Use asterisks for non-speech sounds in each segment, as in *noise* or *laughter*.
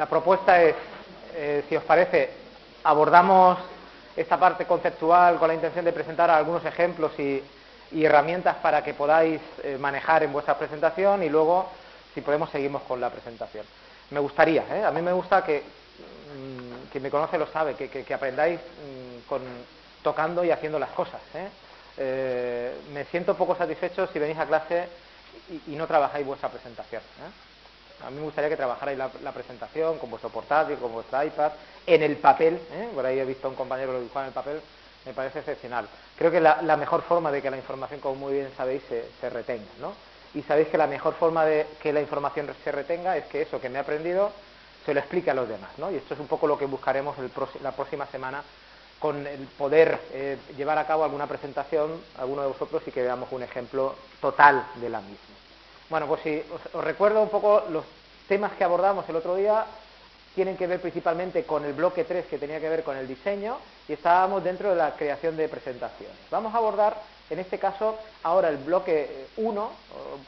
la propuesta es, eh, si os parece, abordamos esta parte conceptual con la intención de presentar algunos ejemplos y, herramientas para que podáis eh, manejar en vuestra presentación y luego, si podemos, seguimos con la presentación. Me gustaría, ¿eh? a mí me gusta que mm, quien me conoce lo sabe, que, aprendáis mm, con, tocando y haciendo las cosas. me siento poco satisfecho si venís a clase y, no trabajáis vuestra presentación. A mí me gustaría que trabajarais la, presentación con vuestro portátil, con vuestro iPad, en el papel. ¿eh? Por ahí he visto a un compañero lo dibujaba en el papel, me parece excepcional. Creo que la, mejor forma de que la información, como muy bien sabéis, se, retenga. ¿no? Y sabéis que la mejor forma de que la información se retenga es que eso que me he aprendido se lo explique a los demás. ¿no? Y esto es un poco lo que buscaremos la próxima semana con el poder eh, llevar a cabo alguna presentación, alguno de vosotros, y que veamos un ejemplo total de la misma. Bueno, pues si os, recuerdo un poco los temas que abordamos el otro día, tienen que ver principalmente con el bloque 3 que tenía que ver con el diseño y estábamos dentro de la creación de presentaciones. Vamos a abordar en este caso ahora el bloque 1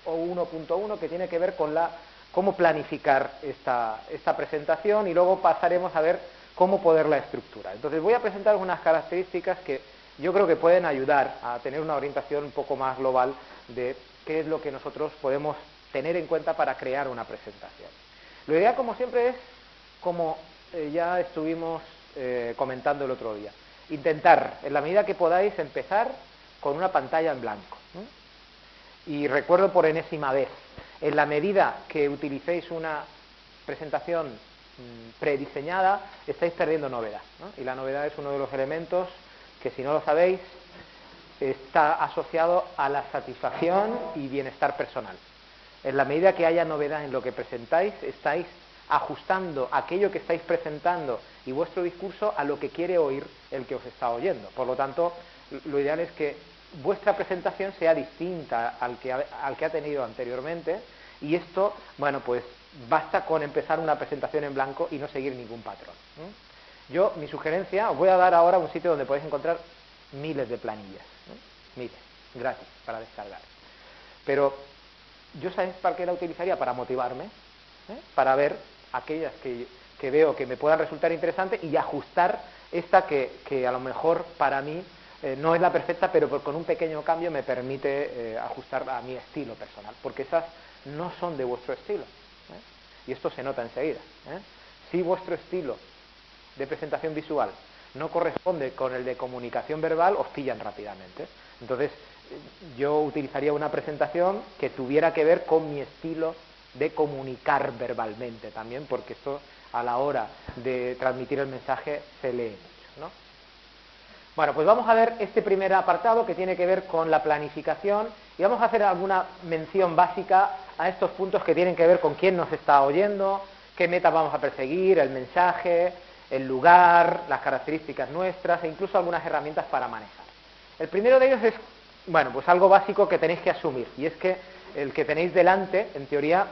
o 1.1 que tiene que ver con la cómo planificar esta, esta presentación y luego pasaremos a ver cómo poderla estructurar. Entonces voy a presentar unas características que yo creo que pueden ayudar a tener una orientación un poco más global de qué es lo que nosotros podemos tener en cuenta para crear una presentación. Lo ideal, como siempre, es, como eh, ya estuvimos eh, comentando el otro día, intentar, en la medida que podáis, empezar con una pantalla en blanco. Y recuerdo por enésima vez, en la medida que utilicéis una presentación mm, prediseñada, estáis perdiendo novedad. Y la novedad es uno de los elementos que, si no lo sabéis, está asociado a la satisfacción y bienestar personal. En la medida que haya novedad en lo que presentáis, estáis ajustando aquello que estáis presentando y vuestro discurso a lo que quiere oír el que os está oyendo. Por lo tanto, lo ideal es que vuestra presentación sea distinta al que ha, al que ha tenido anteriormente y esto, bueno, pues basta con empezar una presentación en blanco y no seguir ningún patrón. Yo, mi sugerencia, os voy a dar ahora un sitio donde podéis encontrar miles de planillas mire, gratis, para descargar. Pero yo sabes para qué la utilizaría, para motivarme, ¿eh? para ver aquellas que, veo que me puedan resultar interesantes y ajustar esta que, a lo mejor para mí eh, no es la perfecta, pero con un pequeño cambio me permite eh, ajustar a mi estilo personal, porque esas no son de vuestro estilo. Y esto se nota enseguida. Si vuestro estilo de presentación visual no corresponde con el de comunicación verbal, os pillan rápidamente. Entonces, yo utilizaría una presentación que tuviera que ver con mi estilo de comunicar verbalmente también, porque esto a la hora de transmitir el mensaje se lee mucho. ¿no? Bueno, pues vamos a ver este primer apartado que tiene que ver con la planificación y vamos a hacer alguna mención básica a estos puntos que tienen que ver con quién nos está oyendo, qué meta vamos a perseguir, el mensaje, el lugar, las características nuestras e incluso algunas herramientas para manejar. El primero de ellos es, bueno, pues algo básico que tenéis que asumir y es que el que tenéis delante, en teoría,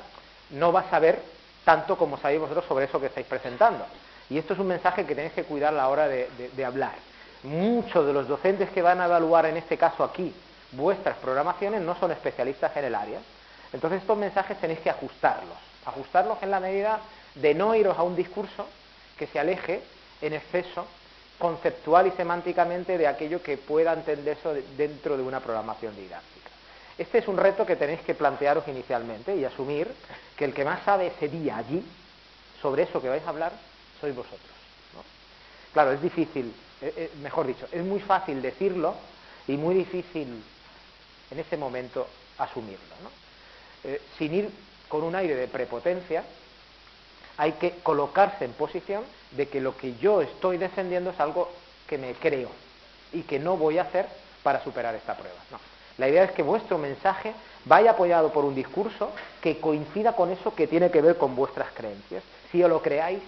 no va a saber tanto como sabéis vosotros sobre eso que estáis presentando. Y esto es un mensaje que tenéis que cuidar a la hora de, de hablar. Muchos de los docentes que van a evaluar en este caso aquí vuestras programaciones no son especialistas en el área. Entonces estos mensajes tenéis que ajustarlos. Ajustarlos en la medida de no iros a un discurso que se aleje en exceso conceptual y semánticamente de aquello que pueda entenderse dentro de una programación didáctica. Este es un reto que tenéis que plantearos inicialmente y asumir que el que más sabe ese día allí sobre eso que vais a hablar sois vosotros. Claro, es difícil, eh, eh, mejor dicho, es muy fácil decirlo y muy difícil en ese momento asumirlo. Eh, sin ir con un aire de prepotencia, hay que colocarse en posición de que lo que yo estoy defendiendo es algo que me creo y que no voy a hacer para superar esta prueba. No. La idea es que vuestro mensaje vaya apoyado por un discurso que coincida con eso que tiene que ver con vuestras creencias. Si os lo creáis,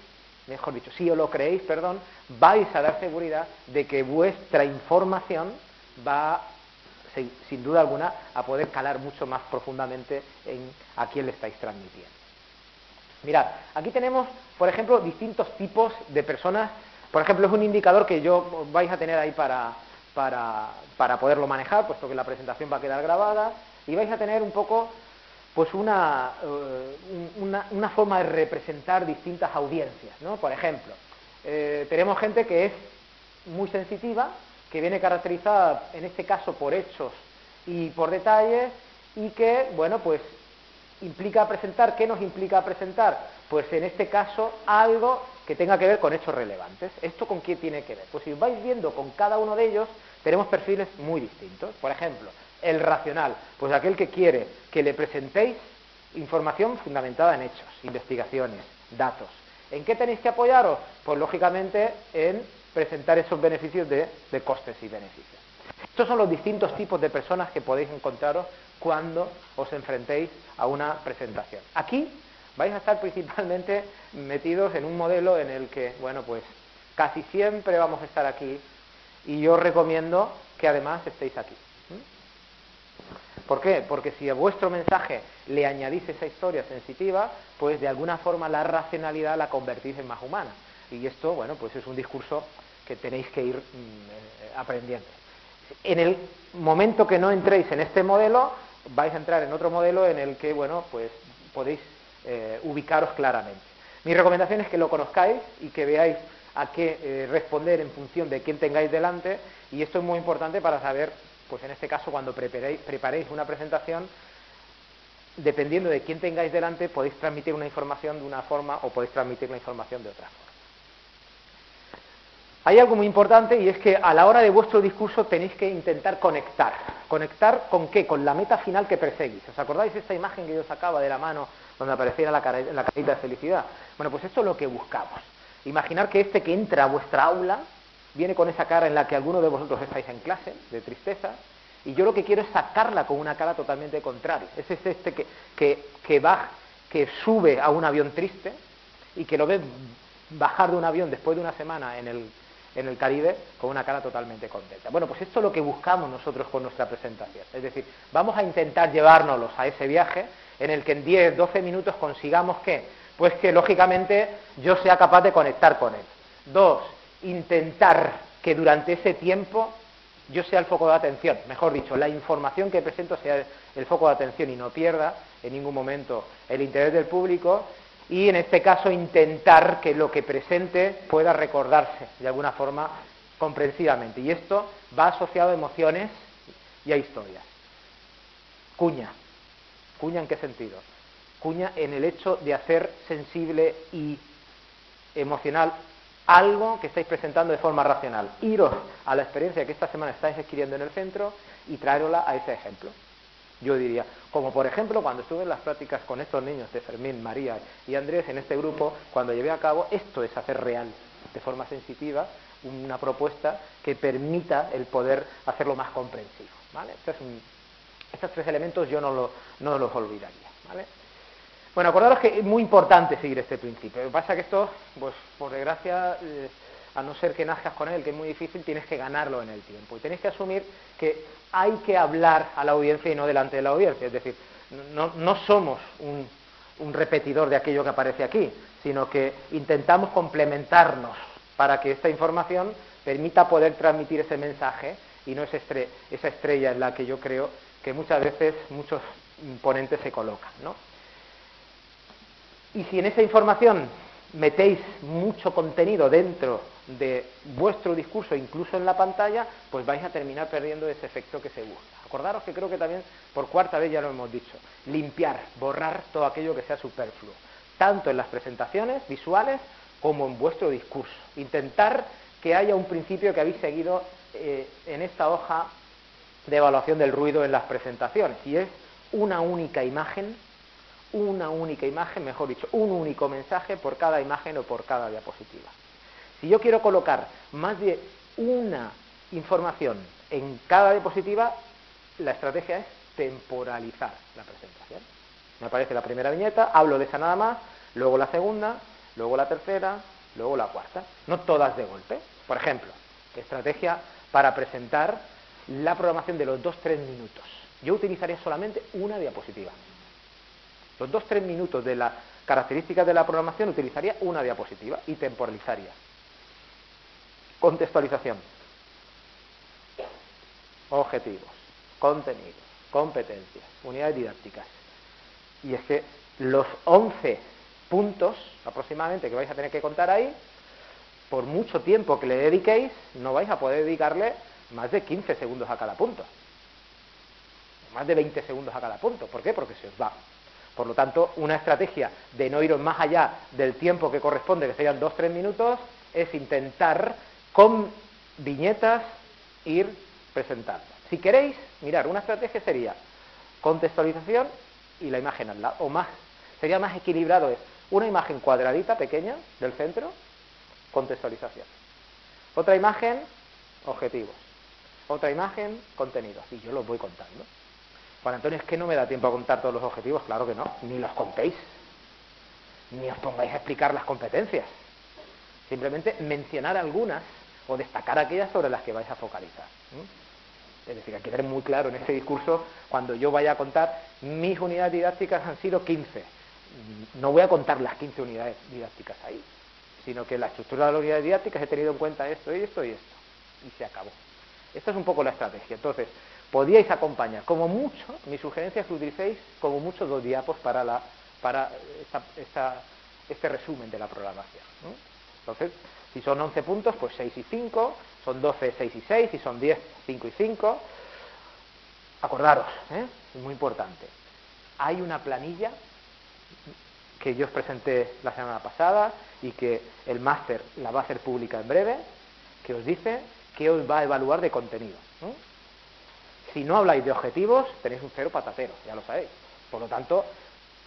mejor dicho, si os lo creéis, perdón, vais a dar seguridad de que vuestra información va, sin duda alguna, a poder calar mucho más profundamente en a quién le estáis transmitiendo. Mirad, aquí tenemos, por ejemplo, distintos tipos de personas. Por ejemplo, es un indicador que yo vais a tener ahí para, para, poderlo manejar, puesto que la presentación va a quedar grabada, y vais a tener un poco pues una, eh, una, una, forma de representar distintas audiencias. ¿no? Por ejemplo, eh, tenemos gente que es muy sensitiva, que viene caracterizada en este caso por hechos y por detalles, y que, bueno, pues implica presentar, ¿qué nos implica presentar? Pues en este caso algo que tenga que ver con hechos relevantes. ¿Esto con qué tiene que ver? Pues si vais viendo con cada uno de ellos, tenemos perfiles muy distintos. Por ejemplo, el racional, pues aquel que quiere que le presentéis información fundamentada en hechos, investigaciones, datos. ¿En qué tenéis que apoyaros? Pues lógicamente en presentar esos beneficios de, de costes y beneficios. Estos son los distintos tipos de personas que podéis encontraros cuando os enfrentéis a una presentación. Aquí vais a estar principalmente metidos en un modelo en el que, bueno, pues casi siempre vamos a estar aquí y yo recomiendo que además estéis aquí. ¿Por qué? Porque si a vuestro mensaje le añadís esa historia sensitiva, pues de alguna forma la racionalidad la convertís en más humana. Y esto, bueno, pues es un discurso que tenéis que ir mm, eh, aprendiendo. En el momento que no entréis en este modelo, vais a entrar en otro modelo en el que, bueno, pues podéis eh, ubicaros claramente. Mi recomendación es que lo conozcáis y que veáis a qué eh, responder en función de quién tengáis delante y esto es muy importante para saber, pues en este caso cuando preparéis, preparéis una presentación, dependiendo de quién tengáis delante, podéis transmitir una información de una forma o podéis transmitir la información de otra forma. Hay algo muy importante y es que a la hora de vuestro discurso tenéis que intentar conectar. ¿Conectar con qué? Con la meta final que perseguís. ¿Os acordáis de esta imagen que yo sacaba de la mano donde apareciera la, carita de felicidad? Bueno, pues esto es lo que buscamos. Imaginar que este que entra a vuestra aula viene con esa cara en la que alguno de vosotros estáis en clase, de tristeza, y yo lo que quiero es sacarla con una cara totalmente contraria. Es este que, que, que, va, que sube a un avión triste y que lo ve bajar de un avión después de una semana en el, en el Caribe con una cara totalmente contenta. Bueno, pues esto es lo que buscamos nosotros con nuestra presentación. Es decir, vamos a intentar llevárnoslos a ese viaje en el que en 10, 12 minutos consigamos que, pues que lógicamente yo sea capaz de conectar con él. Dos, intentar que durante ese tiempo yo sea el foco de atención, mejor dicho, la información que presento sea el foco de atención y no pierda en ningún momento el interés del público y en este caso intentar que lo que presente pueda recordarse de alguna forma comprensivamente. Y esto va asociado a emociones y a historias. Cuña. ¿Cuña en qué sentido? Cuña en el hecho de hacer sensible y emocional algo que estáis presentando de forma racional. Iros a la experiencia que esta semana estáis adquiriendo en el centro y traerosla a ese ejemplo. Yo diría, como por ejemplo cuando estuve en las prácticas con estos niños de Fermín, María y Andrés en este grupo, cuando llevé a cabo, esto es hacer real, de forma sensitiva, una propuesta que permita el poder hacerlo más comprensivo. ¿vale? estos tres elementos yo no, no los olvidaría. ¿vale? Bueno, acordaros que es muy importante seguir este principio. Lo que pasa es que esto, pues por desgracia, eh, a no ser que nazcas con él, que es muy difícil, tienes que ganarlo en el tiempo. Y tenéis que asumir que hay que hablar a la audiencia y no delante de la audiencia. Es decir, no, somos un, repetidor de aquello que aparece aquí, sino que intentamos complementarnos para que esta información permita poder transmitir ese mensaje y no esa estrella en la que yo creo que muchas veces muchos ponentes se colocan. ¿no? Y si en esa información metéis mucho contenido dentro de vuestro discurso, incluso en la pantalla, pues vais a terminar perdiendo ese efecto que se busca. Acordaros que creo que también por cuarta vez ya lo hemos dicho, limpiar, borrar todo aquello que sea superfluo, tanto en las presentaciones visuales como en vuestro discurso. Intentar que haya un principio que habéis seguido eh, en esta hoja de evaluación del ruido en las presentaciones, y es una única imagen una única imagen, mejor dicho, un único mensaje por cada imagen o por cada diapositiva. Si yo quiero colocar más de una información en cada diapositiva, la estrategia es temporalizar la presentación. Me aparece la primera viñeta, hablo de esa nada más, luego la segunda, luego la tercera, luego la cuarta. No todas de golpe. Por ejemplo, estrategia para presentar la programación de los dos tres minutos. Yo utilizaría solamente una diapositiva. Los dos, tres minutos de las características de la programación utilizaría una diapositiva y temporalizaría. Contextualización. Objetivos, contenidos, competencias, unidades didácticas. Y es que los 11 puntos aproximadamente que vais a tener que contar ahí, por mucho tiempo que le dediquéis, no vais a poder dedicarle más de 15 segundos a cada punto. Más de 20 segundos a cada punto. ¿Por qué? Porque se os va. Por lo tanto, una estrategia de no iros más allá del tiempo que corresponde, que serían 2-3 minutos, es intentar con viñetas ir presentando. Si queréis, mirar, una estrategia sería contextualización y la imagen al lado, o más, sería más equilibrado es una imagen cuadradita pequeña del centro, contextualización. Otra imagen, objetivos. Otra imagen, contenidos. Y yo los voy contando. Juan Antonio, es que no me da tiempo a contar todos los objetivos, claro que no, ni los contéis, ni os pongáis a explicar las competencias. Simplemente mencionar algunas o destacar aquellas sobre las que vais a focalizar. Es decir, hay que tener muy claro en ese discurso, cuando yo vaya a contar, mis unidades didácticas han sido 15. No voy a contar las 15 unidades didácticas ahí, sino que la estructura de las unidades didácticas he tenido en cuenta esto y esto y esto. Y se acabó. Esta es un poco la estrategia. Entonces, podíais acompañar, como mucho, mi sugerencia es que utilicéis como mucho dos diapos para, la, para este resumen de la programación. Entonces, si son 11 puntos, pues 6 y 5, son 12, 6 y 6, si son 10, 5 y 5. Acordaros, ¿eh? es muy importante. Hay una planilla que yo os presenté la semana pasada y que el máster la va a hacer pública en breve, que os dice que os va a evaluar de contenido. Si no habláis de objetivos, tenéis un cero patatero, ya lo sabéis. Por lo tanto,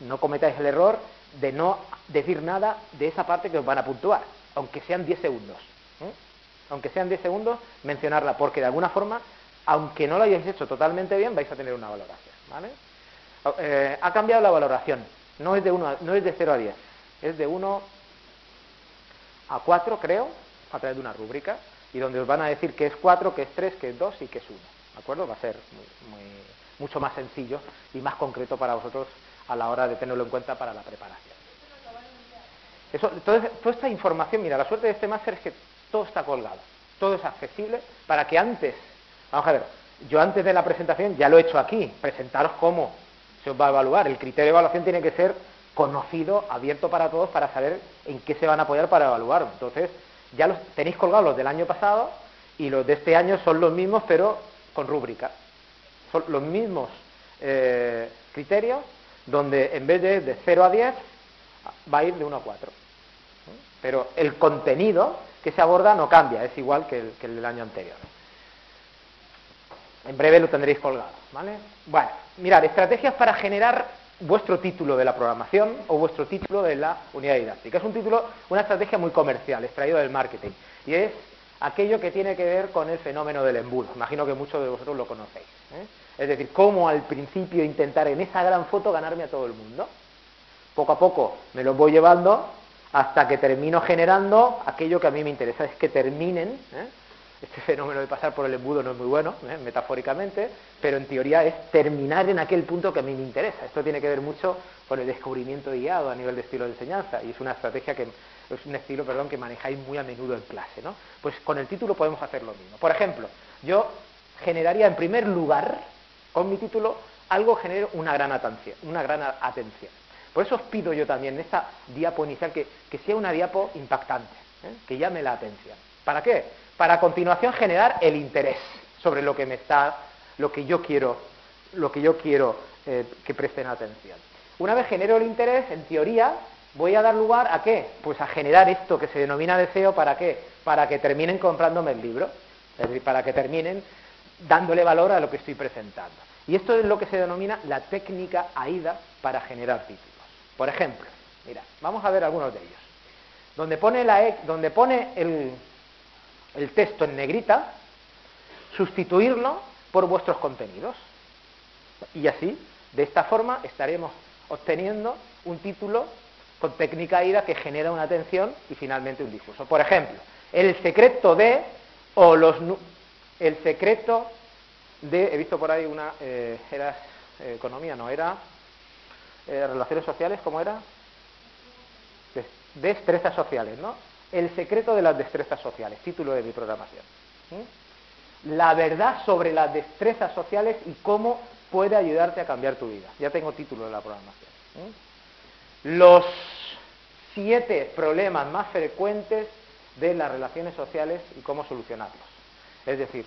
no cometáis el error de no decir nada de esa parte que os van a puntuar aunque sean 10 segundos. ¿eh? Aunque sean 10 segundos, mencionarla, porque de alguna forma, aunque no lo hayáis hecho totalmente bien, vais a tener una valoración. ¿vale? Eh, ha cambiado la valoración, no es, de uno no es de 0 a 10, es de 1 a 4, creo, a través de una rúbrica, y donde os van a decir que es 4, que es 3, que es 2 y que es 1. ¿De acuerdo? Va a ser mucho más sencillo y más concreto para vosotros a la hora de tenerlo en cuenta para la preparación toda esta información, mira, la suerte de este máster es que todo está colgado, todo es accesible para que antes, vamos a ver, yo antes de la presentación ya lo he hecho aquí, presentaros cómo se os va a evaluar. El criterio de evaluación tiene que ser conocido, abierto para todos, para saber en qué se van a apoyar para evaluar. Entonces, ya los tenéis colgados los del año pasado y los de este año son los mismos, pero con rúbrica. Son los mismos eh, criterios, donde en vez de de 0 a 10, va a ir de 1 a 4 pero el contenido que se aborda no cambia, es igual que el, del año anterior. En breve lo tendréis colgado, ¿vale? Bueno, mirad, estrategias para generar vuestro título de la programación o vuestro título de la unidad didáctica. Es un título, una estrategia muy comercial, extraído del marketing, y es aquello que tiene que ver con el fenómeno del embudo. Imagino que muchos de vosotros lo conocéis. ¿eh? Es decir, cómo al principio intentar en esa gran foto ganarme a todo el mundo. Poco a poco me lo voy llevando hasta que termino generando aquello que a mí me interesa, es que terminen. ¿eh? Este fenómeno de pasar por el embudo no es muy bueno, ¿eh? metafóricamente, pero en teoría es terminar en aquel punto que a mí me interesa. Esto tiene que ver mucho con el descubrimiento guiado a nivel de estilo de enseñanza y es una estrategia que es un estilo, perdón, que manejáis muy a menudo en clase, ¿no? Pues con el título podemos hacer lo mismo. Por ejemplo, yo generaría en primer lugar con mi título algo genere una gran atención, una gran atención. Por eso os pido yo también en esta diapo inicial que, sea una diapo impactante, ¿eh? que llame la atención. ¿Para qué? Para a continuación generar el interés sobre lo que me está, lo que yo quiero, lo que yo quiero eh, que presten atención. Una vez genero el interés, en teoría, voy a dar lugar a qué? Pues a generar esto que se denomina deseo, ¿para qué? Para que terminen comprándome el libro, es decir, para que terminen dándole valor a lo que estoy presentando. Y esto es lo que se denomina la técnica AIDA para generar títulos. Por ejemplo, mira, vamos a ver algunos de ellos. Donde pone, la, e, donde pone el, el texto en negrita, sustituirlo por vuestros contenidos. Y así, de esta forma, estaremos obteniendo un título con técnica IDA que genera una atención y finalmente un discurso. Por ejemplo, el secreto de, o los, el secreto de, he visto por ahí una, eh, era eh, economía, no, era eh, relaciones sociales, ¿cómo era? Destrezas sociales, ¿no? El secreto de las destrezas sociales, título de mi programación. La verdad sobre las destrezas sociales y cómo puede ayudarte a cambiar tu vida. Ya tengo título de la programación. Los siete problemas más frecuentes de las relaciones sociales y cómo solucionarlos. Es decir,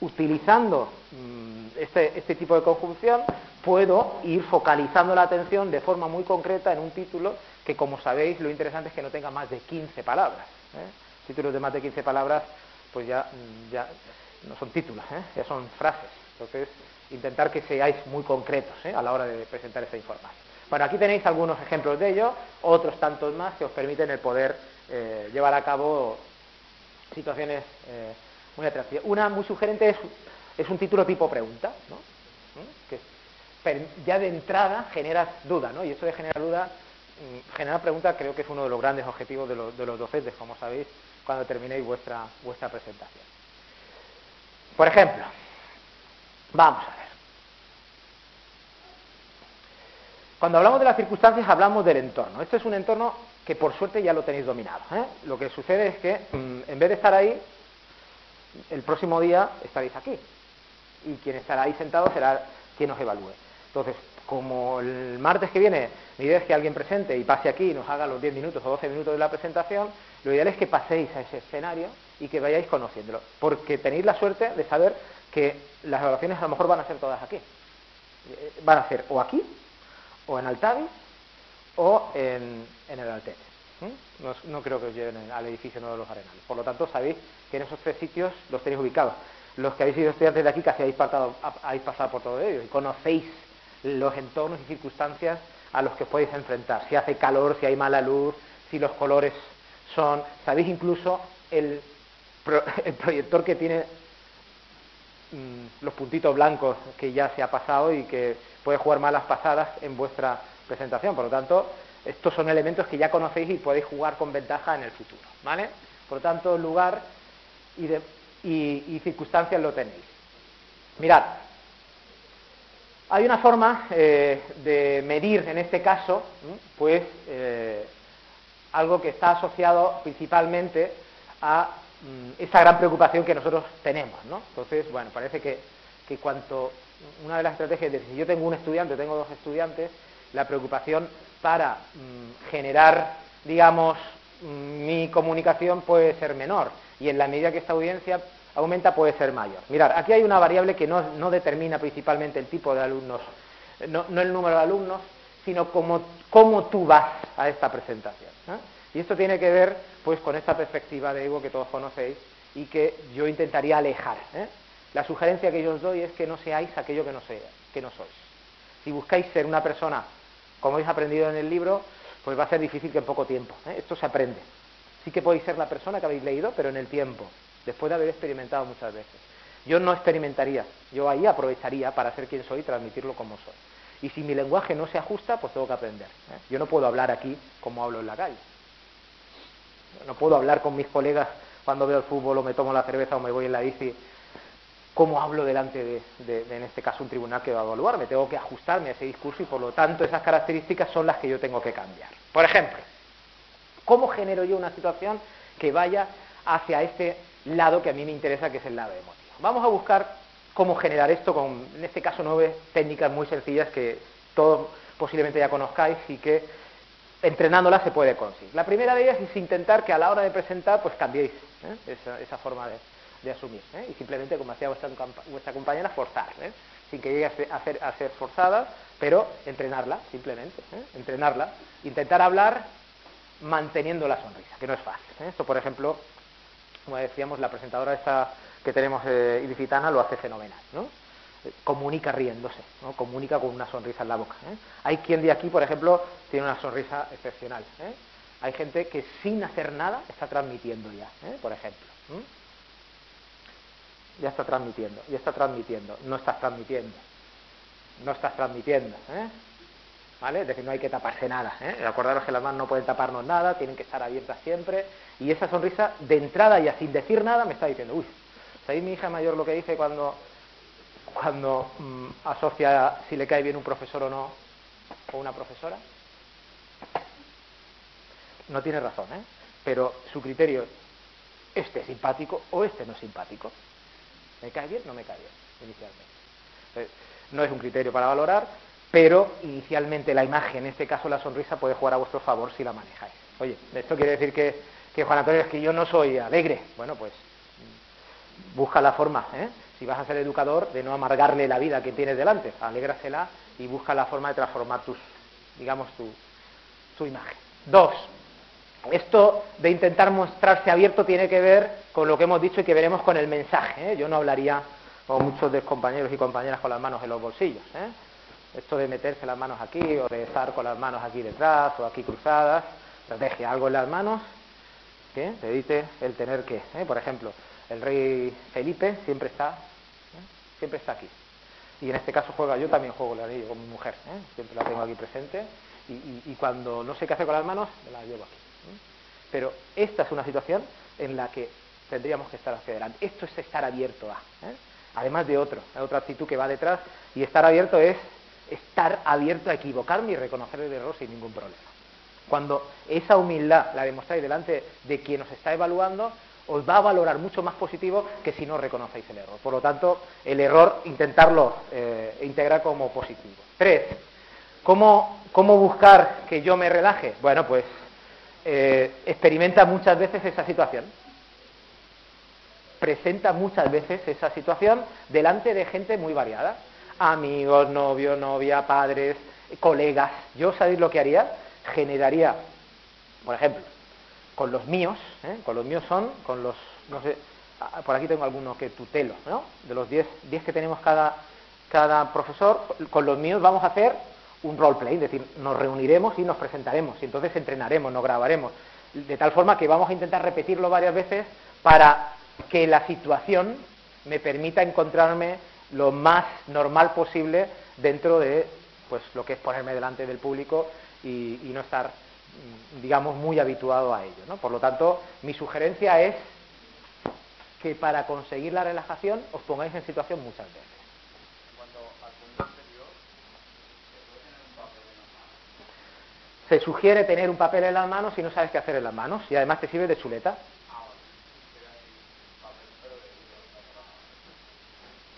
utilizando mm, este, este, tipo de conjunción, puedo ir focalizando la atención de forma muy concreta en un título que, como sabéis, lo interesante es que no tenga más de 15 palabras. ¿eh? Títulos de más de 15 palabras, pues ya, mm, ya no son títulos, ¿eh? ya son frases. Entonces, intentar que seáis muy concretos ¿eh? a la hora de presentar esta información. Bueno, aquí tenéis algunos ejemplos de ello, otros tantos más que os permiten el poder llevar a cabo situaciones muy atractivas. Una muy sugerente es un título tipo pregunta, ¿no? ¿Mm? que ya de entrada generas duda, ¿no? Y eso de generar duda, mm, generar pregunta creo que es uno de los grandes objetivos de, los docentes, como sabéis, cuando terminéis vuestra, vuestra presentación. Por ejemplo, vamos a ver. Cuando hablamos de las circunstancias hablamos del entorno. Este es un entorno que por suerte ya lo tenéis dominado. ¿eh? Lo que sucede es que mm, en vez de estar ahí, el próximo día estaréis aquí y quien estará ahí sentado será quien nos evalúe. Entonces, como el martes que viene mi idea es que alguien presente y pase aquí y nos haga los 10 minutos o 12 minutos de la presentación, lo ideal es que paséis a ese escenario y que vayáis conociéndolo, porque tenéis la suerte de saber que las evaluaciones a lo mejor van a ser todas aquí. Eh, van a ser o aquí, o en Altavi, o en, el Altete. No, creo que os lleven al edificio nuevo de los Arenales. Por lo tanto, sabéis que en esos tres sitios los tenéis ubicados los que habéis sido estudiantes de aquí casi habéis pasado, habéis pasado por todo ello y conocéis los entornos y circunstancias a los que podéis enfrentar. Si hace calor, si hay mala luz, si los colores son... Sabéis incluso el, *laughs* proyector que tiene mm, los puntitos blancos que ya se ha pasado y que puede jugar malas pasadas en vuestra presentación. Por lo tanto, estos son elementos que ya conocéis y podéis jugar con ventaja en el futuro. ¿Vale? Por lo tanto, lugar y y, circunstancias lo tenéis. Mirad, hay una forma eh, de medir en este caso, pues, eh, algo que está asociado principalmente a mm, esa gran preocupación que nosotros tenemos, ¿no? Entonces, bueno, parece que, que cuanto una de las estrategias de si yo tengo un estudiante, tengo dos estudiantes, la preocupación para mm, generar, digamos, mm, mi comunicación puede ser menor y en la medida que esta audiencia aumenta puede ser mayor. Mirad, aquí hay una variable que no, determina principalmente el tipo de alumnos, no, el número de alumnos, sino cómo, cómo tú vas a esta presentación. Y esto tiene que ver pues con esta perspectiva de ego que todos conocéis y que yo intentaría alejar. ¿eh? La sugerencia que yo os doy es que no seáis aquello que no, que no sois. Si buscáis ser una persona, como habéis aprendido en el libro, pues va a ser difícil que en poco tiempo. ¿eh? Esto se aprende. Sí que podéis ser la persona que habéis leído, pero en el tiempo, después de haber experimentado muchas veces. Yo no experimentaría, yo ahí aprovecharía para ser quien soy y transmitirlo como soy. Y si mi lenguaje no se ajusta, pues tengo que aprender. ¿eh? Yo no puedo hablar aquí como hablo en la calle. No puedo hablar con mis colegas cuando veo el fútbol o me tomo la cerveza o me voy en la bici cómo hablo delante de, en este caso, un tribunal que va a evaluar. Me tengo que ajustarme a ese discurso y, por lo tanto, esas características son las que yo tengo que cambiar. Por ejemplo, ¿Cómo genero yo una situación que vaya hacia este lado que a mí me interesa, que es el lado emotivo? Vamos a buscar cómo generar esto con, en este caso, nueve técnicas muy sencillas que todos posiblemente ya conozcáis y que entrenándolas se puede conseguir. La primera de ellas es intentar que a la hora de presentar, pues cambiéis ¿eh? esa, forma de, asumir. ¿eh? Y simplemente, como hacía vuestra, compañera, forzar, ¿eh? sin que llegue a ser, a ser forzada, pero entrenarla, simplemente. Entrenarla. Intentar hablar manteniendo la sonrisa, que no es fácil. ¿eh? Esto, por ejemplo, como decíamos, la presentadora esta que tenemos eh, ilicitana lo hace fenomenal, ¿no? Eh, comunica riéndose, ¿no? comunica con una sonrisa en la boca. ¿eh? Hay quien de aquí, por ejemplo, tiene una sonrisa excepcional. Hay gente que sin hacer nada está transmitiendo ya, por ejemplo. Ya está transmitiendo, ya está transmitiendo, no estás transmitiendo, no estás transmitiendo. ¿vale? Es decir, no hay que taparse nada. ¿eh? Acordaros que las manos no pueden taparnos nada, tienen que estar abiertas siempre. Y esa sonrisa, de entrada ya sin decir nada, me está diciendo, uy, ¿sabéis mi hija mayor lo que dice cuando, cuando mm, asocia si le cae bien un profesor o no, o una profesora? No tiene razón, ¿eh? Pero su criterio es, este es simpático o este no es simpático. ¿Me cae bien? No me cae bien, inicialmente. no es un criterio para valorar, pero inicialmente la imagen, en este caso la sonrisa, puede jugar a vuestro favor si la manejáis. Oye, esto quiere decir que, que Juan Antonio es que yo no soy alegre. Bueno, pues busca la forma, ¿eh? si vas a ser educador, de no amargarle la vida que tienes delante, alégrasela y busca la forma de transformar tus, digamos, tu, tu imagen. Dos, esto de intentar mostrarse abierto tiene que ver con lo que hemos dicho y que veremos con el mensaje. ¿eh? Yo no hablaría, con muchos de compañeros y compañeras, con las manos en los bolsillos. ¿eh? Esto de meterse las manos aquí o de estar con las manos aquí detrás o aquí cruzadas, estrategia, algo en las manos te evite el tener que, ¿eh? por ejemplo, el rey Felipe siempre está, siempre está aquí. Y en este caso juega, yo también juego el anillo con mi mujer, siempre la tengo aquí presente y, cuando no sé qué hacer con las manos, me la llevo aquí. Pero esta es una situación en la que tendríamos que estar hacia adelante. Esto es estar abierto a. ¿eh? Además de otro, hay otra actitud que va detrás, y estar abierto es estar abierto a equivocarme y reconocer el error sin ningún problema. Cuando esa humildad la demostráis delante de quien os está evaluando, os va a valorar mucho más positivo que si no reconocéis el error. Por lo tanto, el error, intentarlo eh, integrar como positivo. Tres, ¿cómo, ¿cómo buscar que yo me relaje? Bueno, pues eh, experimenta muchas veces esa situación. Presenta muchas veces esa situación delante de gente muy variada. Amigos, novio, novia, padres, colegas. Yo, ¿sabéis lo que haría? Generaría, por ejemplo, con los míos, ¿eh? con los míos son, con los, no sé, ah, por aquí tengo algunos que tutelo, ¿no? De los 10 que tenemos cada, cada profesor, con los míos vamos a hacer un roleplay, es decir, nos reuniremos y nos presentaremos, y entonces entrenaremos, nos grabaremos, de tal forma que vamos a intentar repetirlo varias veces para que la situación me permita encontrarme lo más normal posible dentro de pues lo que es ponerme delante del público y, no estar mm, digamos muy habituado a ello por lo tanto mi sugerencia es que para conseguir la relajación os pongáis en situación muchas veces se sugiere tener un papel en las manos si no sabes qué hacer en las manos y además te sirve de chuleta.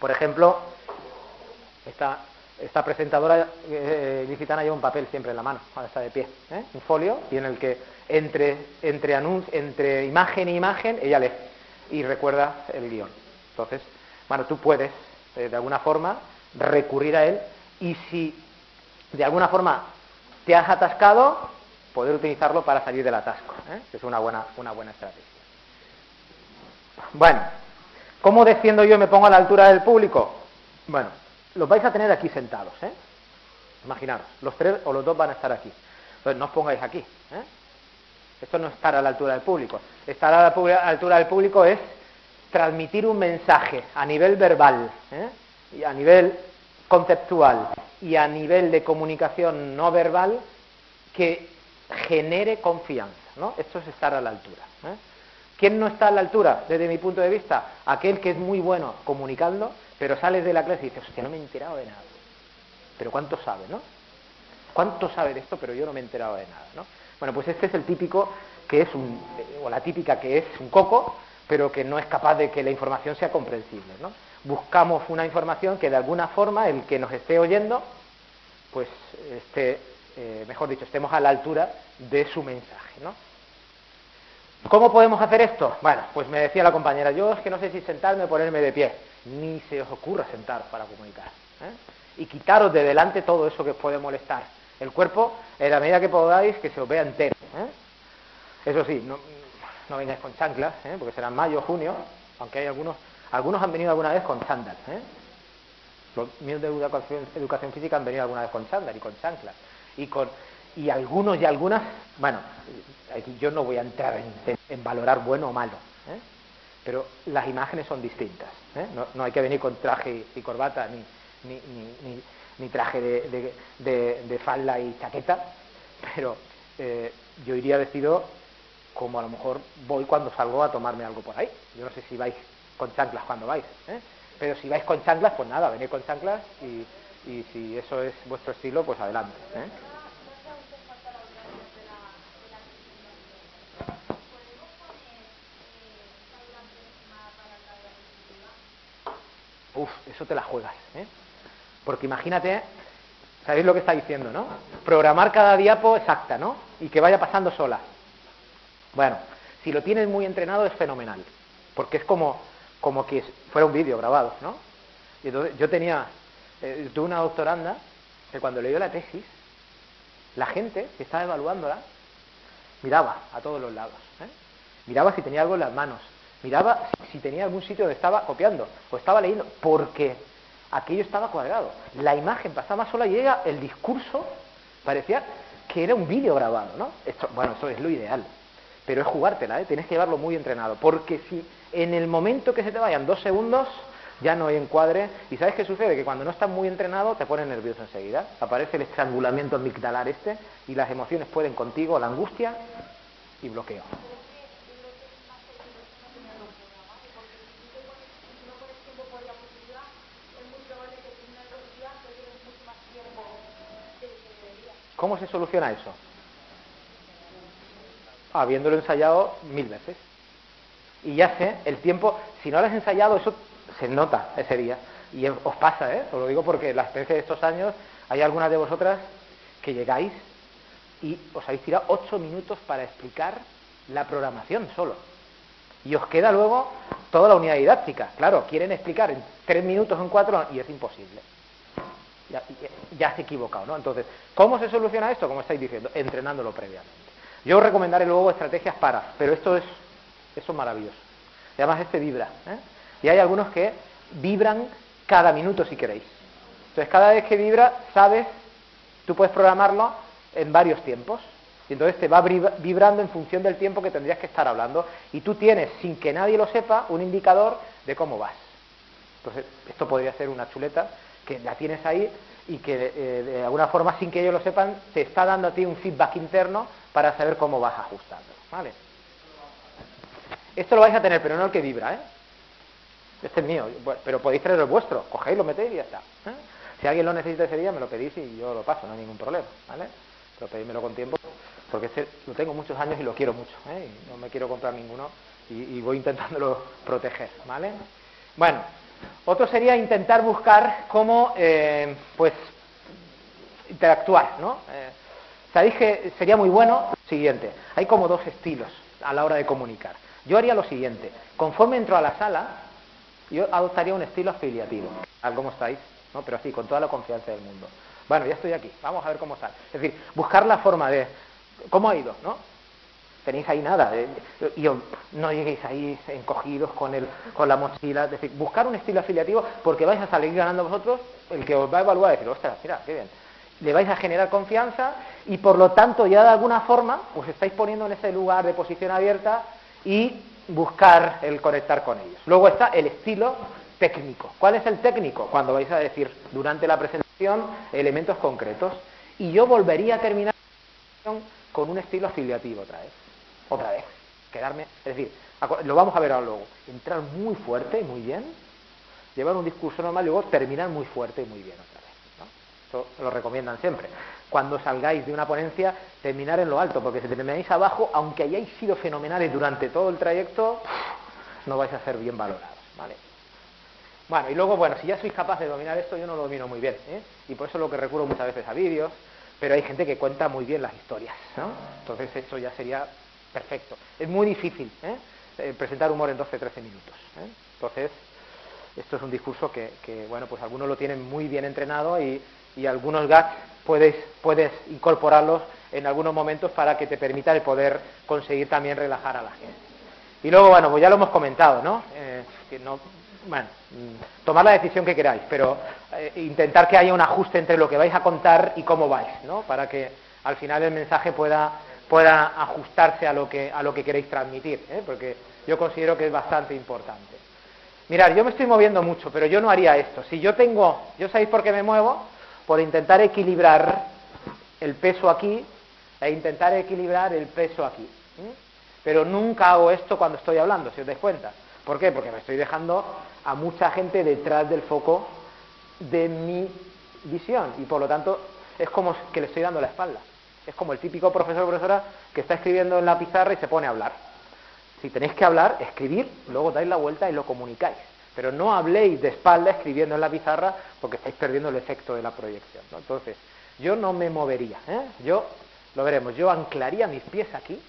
Por ejemplo, esta, esta presentadora eh, licitana lleva un papel siempre en la mano cuando está de pie, ¿eh? un folio y en el que entre, entre, entre imagen e imagen ella lee y recuerda el guion. Entonces, bueno, tú puedes eh, de alguna forma recurrir a él y si de alguna forma te has atascado, poder utilizarlo para salir del atasco, ¿eh? es una buena, una buena estrategia. Bueno, ¿cómo desciendo yo y me pongo a la altura del público? Bueno, los vais a tener aquí sentados, ¿eh? Imaginaros, los tres o los dos van a estar aquí. Entonces no os pongáis aquí. ¿eh? Esto no es estar a la altura del público. Estar a la altura del público es transmitir un mensaje a nivel verbal ¿eh? y a nivel conceptual y a nivel de comunicación no verbal que genere confianza. ¿no? Esto es estar a la altura. ¿eh? ¿Quién no está a la altura desde mi punto de vista? Aquel que es muy bueno comunicando, pero sales de la clase y dices, hostia, no me he enterado de nada. Pero ¿cuánto sabe, no? ¿Cuánto sabe de esto? Pero yo no me he enterado de nada, ¿no? Bueno, pues este es el típico que es un, o la típica que es un coco, pero que no es capaz de que la información sea comprensible, ¿no? Buscamos una información que de alguna forma el que nos esté oyendo, pues esté, eh, mejor dicho, estemos a la altura de su mensaje, ¿no? ¿Cómo podemos hacer esto? Bueno, pues me decía la compañera, yo es que no sé si sentarme o ponerme de pie. Ni se os ocurra sentar para comunicar. ¿eh? Y quitaros de delante todo eso que os puede molestar. El cuerpo, en la medida que podáis, que se os vea entero. ¿eh? Eso sí, no, no vengáis con chanclas, porque será mayo, junio, aunque hay algunos algunos han venido alguna vez con chándal. ¿eh? Los míos de educación, física han venido alguna vez con chándal y con chanclas. Y, con, y algunos y algunas, bueno, yo no voy a entrar en, valorar bueno o malo, ¿eh? pero las imágenes son distintas. ¿eh? No, hay que venir con traje y corbata ni, ni, ni, traje de, de, falda y chaqueta, pero eh, yo iría vestido como a lo mejor voy cuando salgo a tomarme algo por ahí. Yo no sé si vais con chanclas cuando vais. ¿eh? Pero si vais con chanclas, pues nada, venid con chanclas y, si eso es vuestro estilo, pues adelante. ¿eh? Uf, eso te la juegas, ¿eh? Porque imagínate, ¿Sabéis lo que está diciendo, no? Programar cada diapo exacta, ¿no? Y que vaya pasando sola. Bueno, si lo tienes muy entrenado es fenomenal, porque es como, como que fuera un vídeo grabado, ¿no? Y entonces yo tenía, eh, tuve una doctoranda que cuando leyó la tesis, la gente que estaba evaluándola miraba a todos los lados. ¿eh? Miraba si tenía algo en las manos, miraba si, tenía algún sitio donde estaba copiando o estaba leyendo, porque aquello estaba cuadrado. La imagen pasaba sola y el discurso parecía que era un vídeo grabado, ¿no? Bueno, eso es lo ideal, pero es jugártela, ¿eh? tienes que llevarlo muy entrenado, porque si en el momento que se te vayan dos segundos ya no hay encuadre. ¿Y sabes qué sucede? Que cuando no estás muy entrenado te pones nervioso enseguida. Aparece el estrangulamiento amigdalar este y las emociones pueden contigo, la angustia y bloqueo. ¿Cómo se soluciona eso? Habiéndolo ensayado mil veces. Y ya sé, el tiempo, si no lo has ensayado, eso se nota ese día. Y os pasa, ¿eh? Os lo digo porque la experiencia de estos años, hay algunas de vosotras que llegáis y os habéis tirado ocho minutos para explicar la programación solo. Y os queda luego toda la unidad didáctica. Claro, quieren explicar en tres minutos en cuatro y es imposible. Ya, ya se equivocado, ¿no? Entonces, ¿cómo se soluciona esto? Como estáis diciendo, entrenándolo previamente. Yo os recomendaré luego estrategias para, pero esto es, eso es maravilloso. Además este vibra. ¿eh? Y hay algunos que vibran cada minuto si queréis. Entonces, cada vez que vibra, sabes, tú puedes programarlo en varios tiempos. Y entonces te va vibrando en función del tiempo que tendrías que estar hablando. Y tú tienes, sin que nadie lo sepa, un indicador de cómo vas. Entonces, esto podría ser una chuleta que la tienes ahí y que eh, de alguna forma, sin que ellos lo sepan, te está dando a ti un feedback interno para saber cómo vas ajustando. ¿Vale? Esto lo vais a tener, pero no el que vibra, ¿eh? Este es mío, pero podéis traer el vuestro, cogéis, lo metéis y ya está. ¿eh? Si alguien lo necesita ese día, me lo pedís y yo lo paso, no hay ningún problema, ¿vale? Pero pedímelo con tiempo, porque este lo tengo muchos años y lo quiero mucho, ¿eh? no me quiero comprar ninguno y, voy intentándolo *laughs* proteger, ¿vale? Bueno, otro sería intentar buscar cómo, eh, pues, interactuar, ¿no? Eh, Sabéis que sería muy bueno, siguiente, hay como dos estilos a la hora de comunicar. Yo haría lo siguiente, conforme entro a la sala, yo adoptaría un estilo afiliativo. ¿Cómo estáis? ¿No? Pero así, con toda la confianza del mundo. Bueno, ya estoy aquí, vamos a ver cómo sale. Es decir, buscar la forma de... ¿Cómo ha ido? ¿No? Tenéis ahí nada. y no lleguéis ahí encogidos con, el, con la mochila. Es decir, buscar un estilo afiliativo porque vais a salir ganando vosotros, el que os va a evaluar y decir, ostras, mira, qué bien. Le vais a generar confianza y por lo tanto ya de alguna forma os estáis poniendo en ese lugar de posición abierta y buscar el conectar con ellos. Luego está el estilo técnico. ¿Cuál es el técnico? Cuando vais a decir durante la presentación elementos concretos. Y yo volvería a terminar con un estilo afiliativo otra vez. Otra vez. Quedarme, es decir, lo vamos a ver ahora luego. Entrar muy fuerte y muy bien, llevar un discurso normal y luego terminar muy fuerte y muy bien otra vez. Esto lo recomiendan siempre cuando salgáis de una ponencia, terminar en lo alto, porque si termináis abajo, aunque hayáis sido fenomenales durante todo el trayecto, no vais a ser bien valorados, ¿vale? Bueno, y luego, bueno, si ya sois capaz de dominar esto, yo no lo domino muy bien, ¿eh? y por eso es lo que recurro muchas veces a vídeos, pero hay gente que cuenta muy bien las historias, ¿no? Entonces esto ya sería perfecto. Es muy difícil ¿eh? eh presentar humor en 12-13 minutos. ¿eh? Entonces, esto es un discurso que, que, bueno, pues algunos lo tienen muy bien entrenado y, y algunos gags puedes, puedes incorporarlos en algunos momentos para que te permita el poder conseguir también relajar a la gente. Y luego, bueno, pues ya lo hemos comentado, ¿no? Eh, bueno, mm, tomar la decisión que queráis, pero eh, intentar que haya un ajuste entre lo que vais a contar y cómo vais, ¿no? Para que al final el mensaje pueda, pueda ajustarse a lo que, a lo que queréis transmitir, ¿eh? porque yo considero que es bastante importante. Mirad, yo me estoy moviendo mucho, pero yo no haría esto. Si yo tengo, ¿yo sabéis por qué me muevo? Por intentar equilibrar el peso aquí e intentar equilibrar el peso aquí. Pero nunca hago esto cuando estoy hablando, si os dais cuenta. ¿Por qué? Porque me estoy dejando a mucha gente detrás del foco de mi visión y por lo tanto es como que le estoy dando la espalda. Es como el típico profesor o profesora que está escribiendo en la pizarra y se pone a hablar. Si tenéis que hablar, escribir, luego dais la vuelta y lo comunicáis. Pero no habléis de espalda escribiendo en la pizarra porque estáis perdiendo el efecto de la proyección. Entonces, yo no me movería. ¿eh? Yo, lo veremos, yo anclaría mis pies aquí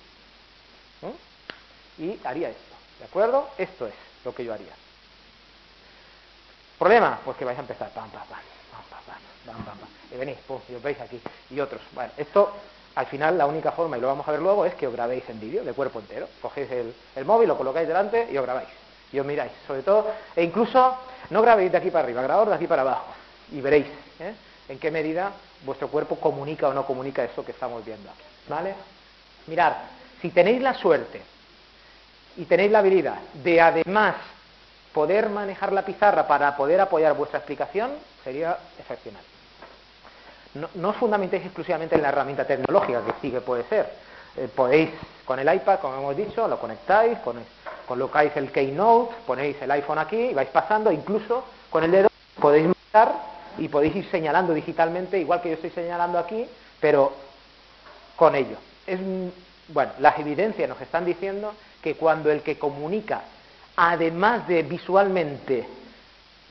y haría esto. ¿De acuerdo? Esto es lo que yo haría. ¿Problema? Pues que vais a empezar. Pam, pam, pam, pam, pam, pam, Y venís, pum, y os veis aquí. Y otros. Bueno, esto al final la única forma, y lo vamos a ver luego, es que os grabéis en vídeo de cuerpo entero. Cogéis el, móvil, lo colocáis delante y os grabáis. Y os miráis, sobre todo, e incluso no grabéis de aquí para arriba, grabad de aquí para abajo. Y veréis ¿eh? en qué medida vuestro cuerpo comunica o no comunica eso que estamos viendo aquí. ¿Vale? Mirad, si tenéis la suerte y tenéis la habilidad de además poder manejar la pizarra para poder apoyar vuestra explicación, sería excepcional. No, os fundamentéis exclusivamente en la herramienta tecnológica, que sí que puede ser. Eh, podéis, con el iPad, como hemos dicho, lo conectáis, colocáis el Keynote, ponéis el iPhone aquí y vais pasando, incluso con el dedo podéis marcar y podéis ir señalando digitalmente, igual que yo estoy señalando aquí, pero con ello. Es, bueno, las evidencias nos están diciendo que cuando el que comunica, además de visualmente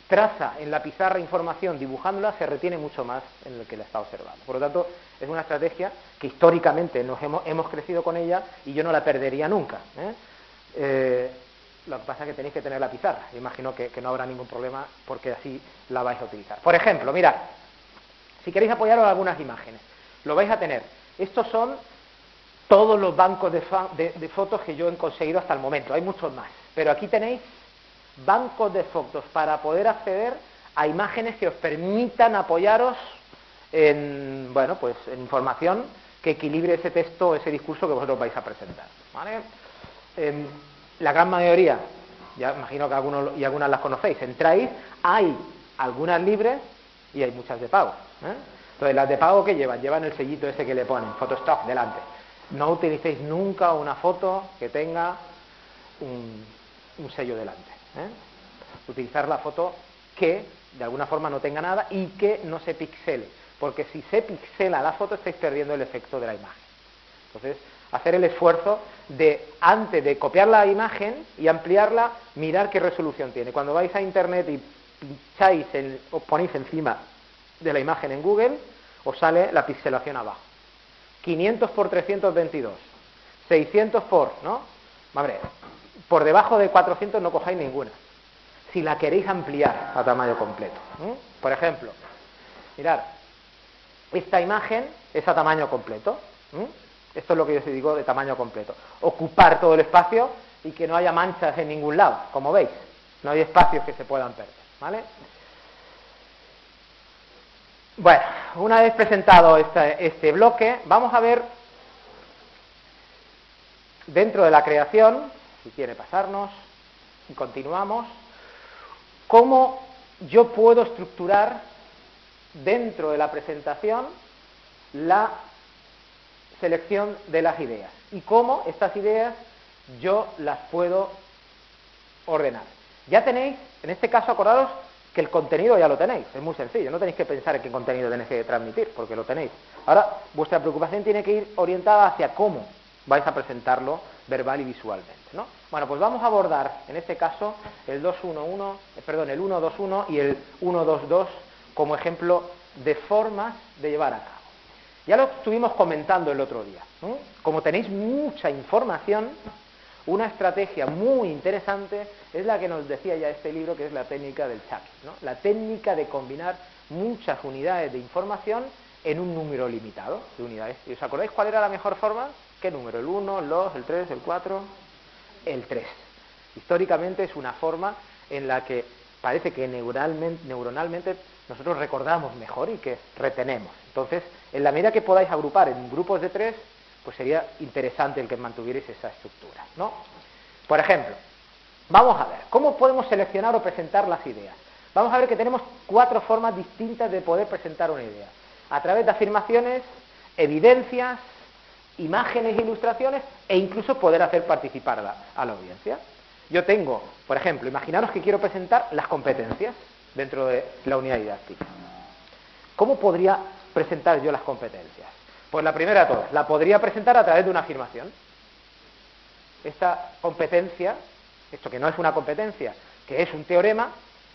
traza en la pizarra información dibujándola, se retiene mucho más en el que la está observando. Por lo tanto, es una estrategia que históricamente nos hemos, hemos crecido con ella y yo no la perdería nunca. ¿eh? Eh, lo que pasa es que tenéis que tener la pizarra. Imagino que, no habrá ningún problema porque así la vais a utilizar. Por ejemplo, mirad, si queréis apoyaros algunas imágenes, lo vais a tener. Estos son todos los bancos de fotos que yo he conseguido hasta el momento. Hay muchos más. Pero aquí tenéis bancos de fotos para poder acceder a imágenes que os permitan apoyaros en, bueno, pues, en información que equilibre ese texto, ese discurso que vosotros vais a presentar. Em, la gran mayoría, ya imagino que algunos y algunas las conocéis, entráis, hay algunas libres y hay muchas de pago. ¿eh? Entonces, las de pago que llevan, llevan el sellito ese que le ponen, Photostock, delante. No utilicéis nunca una foto que tenga un sello delante. ¿eh? Utilizar la foto que de alguna forma no tenga nada y que no se pixele, porque si se pixela la foto estáis perdiendo el efecto de la imagen. Entonces, hacer el esfuerzo de, antes de copiar la imagen y ampliarla, mirar qué resolución tiene. Cuando vais a internet y pincháis, os ponéis encima de la imagen en Google, os sale la pixelación abajo. 500 por 322, 600 por, ¿no? Madre, por debajo de 400 no cojáis ninguna. Si la queréis ampliar a tamaño completo. Por ejemplo, mirad, esta imagen es a tamaño completo. Esto es lo que yo os digo de tamaño completo. Ocupar todo el espacio y que no haya manchas en ningún lado, como veis. No hay espacios que se puedan perder. ¿Vale? Bueno, una vez presentado este, este bloque, vamos a ver dentro de la creación si quiere pasarnos, y continuamos, cómo yo puedo estructurar dentro de la presentación la selección de las ideas y cómo estas ideas yo las puedo ordenar. Ya tenéis, en este caso acordaros que el contenido ya lo tenéis, es muy sencillo, no tenéis que pensar en qué contenido tenéis que transmitir, porque lo tenéis. Ahora, vuestra preocupación tiene que ir orientada hacia cómo vais a presentarlo verbal y visualmente. ¿no? Bueno, pues vamos a abordar en este caso el 211, eh, perdón, el 121 y el 122 como ejemplo de formas de llevar a cabo. Ya lo estuvimos comentando el otro día. Como tenéis mucha información, una estrategia muy interesante es la que nos decía ya este libro, que es la técnica del chat, ¿no? la técnica de combinar muchas unidades de información en un número limitado de unidades. ¿Y os acordáis cuál era la mejor forma? ¿Qué número? ¿El 1, el 2, el 3, el 4? El 3. Históricamente es una forma en la que parece que neuronalmente, neuronalmente nosotros recordamos mejor y que retenemos. Entonces, en la medida que podáis agrupar en grupos de tres, pues sería interesante el que mantuvierais esa estructura. ¿no? Por ejemplo, vamos a ver, ¿cómo podemos seleccionar o presentar las ideas? Vamos a ver que tenemos cuatro formas distintas de poder presentar una idea. A través de afirmaciones, evidencias, imágenes, ilustraciones e incluso poder hacer participar a la, audiencia. Yo tengo, por ejemplo, imaginaros que quiero presentar las competencias dentro de la unidad didáctica. ¿Cómo podría presentar yo las competencias? Pues la primera de todas, la podría presentar a través de una afirmación. Esta competencia, esto que no es una competencia, que es un teorema,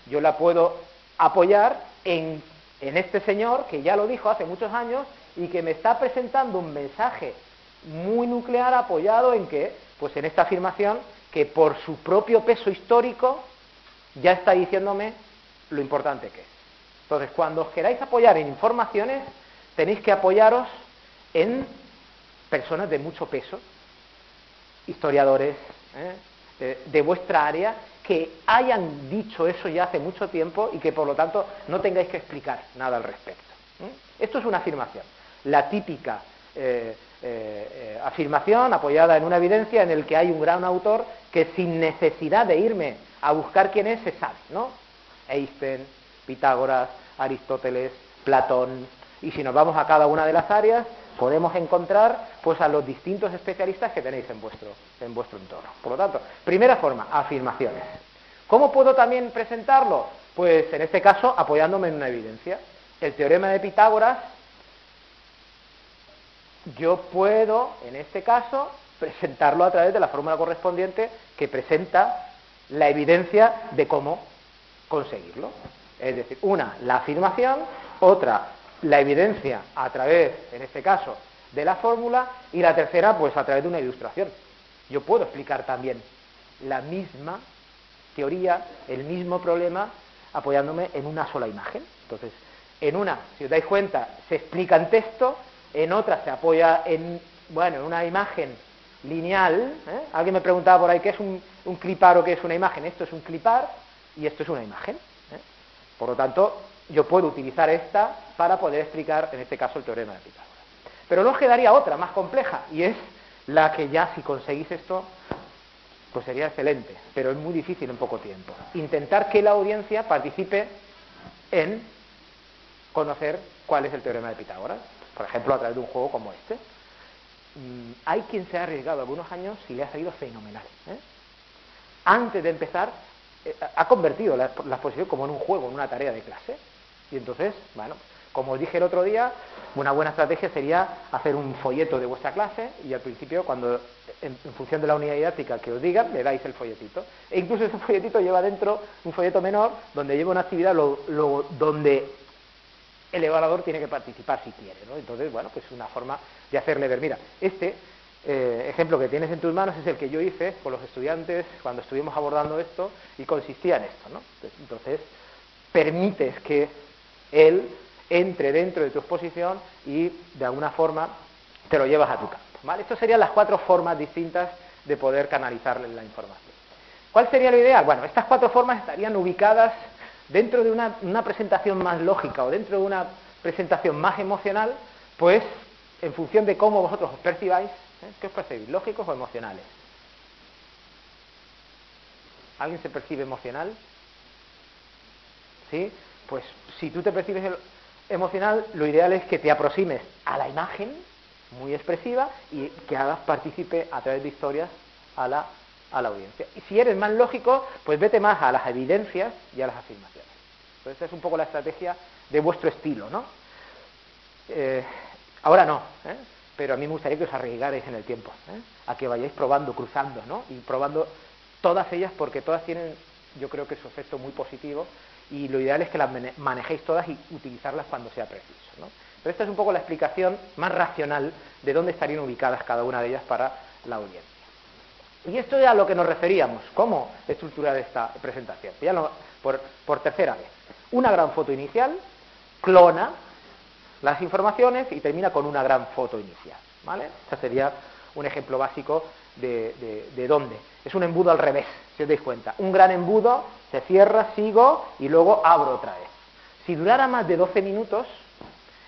yo la puedo apoyar en en este señor que ya lo dijo hace muchos años y que me está presentando un mensaje muy nuclear apoyado en que, pues en esta afirmación, que por su propio peso histórico ya está diciéndome lo importante que es. Entonces, cuando os queráis apoyar en informaciones, tenéis que apoyaros en personas de mucho peso, historiadores ¿eh? de, vuestra área, que hayan dicho eso ya hace mucho tiempo y que por lo tanto no tengáis que explicar nada al respecto. ¿eh? Esto es una afirmación, la típica eh, afirmación apoyada en una evidencia en el que hay un gran autor que sin necesidad de irme a buscar quién es se sabe, ¿no? Einstein, Pitágoras, Aristóteles, Platón, y si nos vamos a cada una de las áreas, podemos encontrar pues a los distintos especialistas que tenéis en vuestro, en vuestro entorno. Por lo tanto, primera forma, afirmaciones. ¿Cómo puedo también presentarlo? Pues en este caso apoyándome en una evidencia. El teorema de Pitágoras, yo puedo, en este caso, presentarlo a través de la fórmula correspondiente que presenta la evidencia de cómo conseguirlo. Es decir, una, la afirmación, otra, la evidencia a través, en este caso, de la fórmula, y la tercera, pues a través de una ilustración. Yo puedo explicar también la misma teoría, el mismo problema, apoyándome en una sola imagen. Entonces, en una, si os dais cuenta, se explica en texto, en otra se apoya en, bueno, en una imagen lineal. ¿eh? Alguien me preguntaba por ahí qué es un, un clipar o qué es una imagen. Esto es un clipar y esto es una imagen. ¿eh? Por lo tanto, yo puedo utilizar esta para poder explicar, en este caso, el teorema de Pitágoras. Pero luego quedaría otra, más compleja, y es la que ya si conseguís esto, pues sería excelente, pero es muy difícil en poco tiempo. Intentar que la audiencia participe en conocer cuál es el teorema de Pitágoras, por ejemplo, a través de un juego como este. Mm, hay quien se ha arriesgado algunos años y le ha salido fenomenal. ¿eh? Antes de empezar, ha convertido la, la exposición como en un juego, en una tarea de clase. Y entonces, bueno, como dije el otro día, una buena estrategia sería hacer un folleto de vuestra clase y al principio, cuando en, función de la unidad didáctica que os digan, le dais el folletito. E incluso ese folletito lleva dentro un folleto menor donde lleva una actividad donde el evaluador tiene que participar si quiere. ¿no? Entonces, bueno, pues una forma de hacerle ver, mira, este eh, ejemplo que tienes en tus manos es el que yo hice con los estudiantes cuando estuvimos abordando esto y consistía en esto. ¿no? Entonces, permites que él entre dentro de tu exposición y de alguna forma te lo llevas a tu campo. ¿vale? Estas serían las cuatro formas distintas de poder canalizar la información. ¿Cuál sería lo ideal? Bueno, estas cuatro formas estarían ubicadas dentro de una, presentación más lógica o dentro de una presentación más emocional, pues en función de cómo vosotros os percibáis, ¿eh? ¿qué os percibís? ¿Lógicos o emocionales? ¿Alguien se percibe emocional? ¿Sí? Pues si tú te percibes emocional, lo ideal es que te aproximes a la imagen muy expresiva y que hagas participe a través de historias a la, a la audiencia. Y si eres más lógico, pues vete más a las evidencias y a las afirmaciones. Entonces, esa es un poco la estrategia de vuestro estilo, ¿no? Eh, ahora no. Pero a mí me gustaría que os arriesgarais en el tiempo, ¿eh? a que vayáis probando, cruzando, ¿no? Y probando todas ellas porque todas tienen, yo creo que su efecto muy positivo y lo ideal es que las manejéis todas y utilizarlas cuando sea preciso. ¿no? Pero esta es un poco la explicación más racional de dónde estarían ubicadas cada una de ellas para la audiencia. Y esto es a lo que nos referíamos, cómo estructurar esta presentación. Ya por, por tercera vez. Una gran foto inicial, clona las informaciones y termina con una gran foto inicial. ¿vale? Este sería un ejemplo básico de, de, dónde. Es un embudo al revés, si os dais cuenta. Un gran embudo, se cierra, sigo y luego abro otra vez. Si durara más de 12 minutos,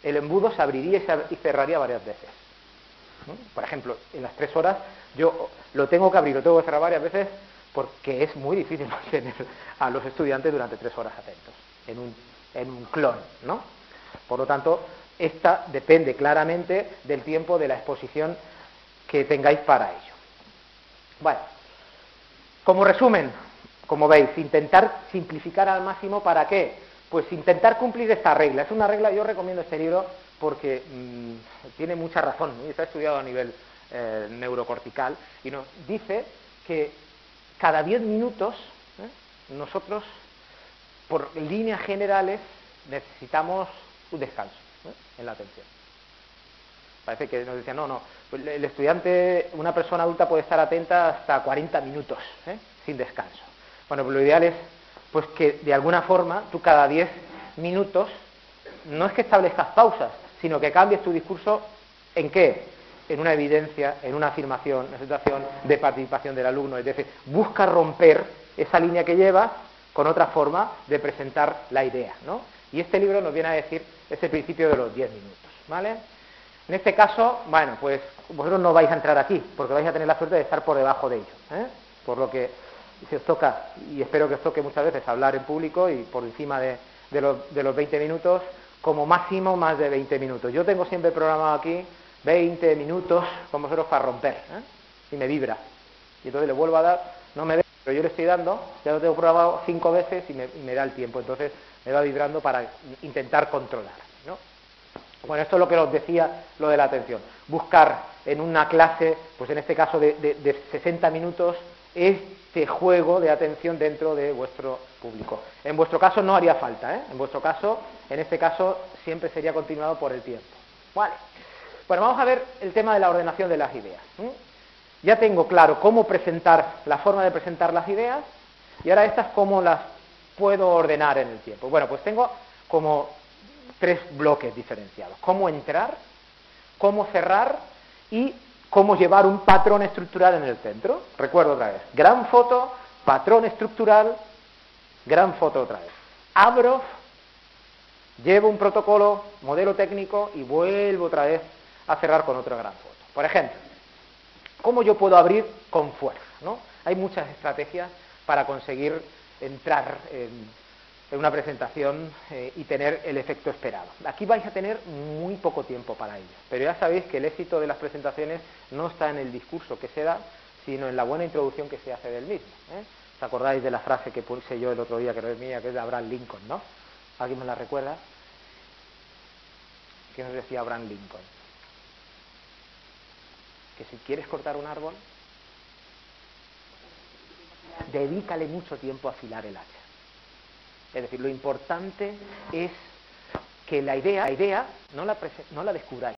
el embudo se abriría y, cerraría varias veces. Por ejemplo, en las tres horas yo lo tengo que abrir, lo tengo que cerrar varias veces porque es muy difícil *laughs* mantener a los estudiantes durante tres horas atentos en un, en un clon, ¿no? Por lo tanto, esta depende claramente del tiempo de la exposición que tengáis para ello. Bueno, como resumen, como veis, intentar simplificar al máximo para qué? Pues intentar cumplir esta regla. Es una regla, yo recomiendo este libro porque mm, tiene mucha razón y está estudiado a nivel eh, neurocortical y nos dice que cada 10 minutos ¿eh? nosotros, por líneas generales, necesitamos un descanso ¿eh? en la atención. Parece que nos decían, no, no, pues el estudiante, una persona adulta puede estar atenta hasta 40 minutos, ¿eh? sin descanso. Bueno, pues lo ideal es pues que de alguna forma tú cada 10 minutos no es que establezcas pausas, sino que cambies tu discurso en qué? En una evidencia, en una afirmación, en una situación de participación del alumno. Es decir, busca romper esa línea que llevas con otra forma de presentar la idea. ¿no? Y este libro nos viene a decir ese principio de los 10 minutos. ¿vale? En este caso, bueno, pues vosotros no vais a entrar aquí, porque vais a tener la suerte de estar por debajo de ello. ¿eh? Por lo que si os toca, y espero que os toque muchas veces hablar en público y por encima de, los, de los 20 minutos, como máximo más de 20 minutos. Yo tengo siempre programado aquí 20 minutos con vosotros para romper, ¿eh? y me vibra. Y entonces le vuelvo a dar, no me ve, pero yo le estoy dando, ya lo tengo programado cinco veces y me, y me da el tiempo. Entonces me va vibrando para intentar controlar. ¿no? Bueno, esto es lo que os decía, lo de la atención. Buscar en una clase, pues en este caso de, 60 minutos, este juego de atención dentro de vuestro público. En vuestro caso no haría falta, ¿eh? En vuestro caso, en este caso, siempre sería continuado por el tiempo. Vale. Bueno, vamos a ver el tema de la ordenación de las ideas. Ya tengo claro cómo presentar, la forma de presentar las ideas, y ahora estas cómo las puedo ordenar en el tiempo. Bueno, pues tengo como tres bloques diferenciados. Cómo entrar, cómo cerrar y cómo llevar un patrón estructural en el centro. Recuerdo otra vez. Gran foto, patrón estructural, gran foto otra vez. Abro, llevo un protocolo, modelo técnico y vuelvo otra vez a cerrar con otra gran foto. Por ejemplo, ¿cómo yo puedo abrir con fuerza? ¿no? Hay muchas estrategias para conseguir entrar en una presentación eh, y tener el efecto esperado. Aquí vais a tener muy poco tiempo para ello, pero ya sabéis que el éxito de las presentaciones no está en el discurso que se da, sino en la buena introducción que se hace del mismo. ¿eh? ¿Os acordáis de la frase que puse yo el otro día, que no es mía, que es de Abraham Lincoln, ¿no? ¿Alguien me la recuerda? ¿Qué nos decía Abraham Lincoln? Que si quieres cortar un árbol, dedícale mucho tiempo a afilar el hacha. Es decir, lo importante es que la idea, la idea no la, no la descubráis,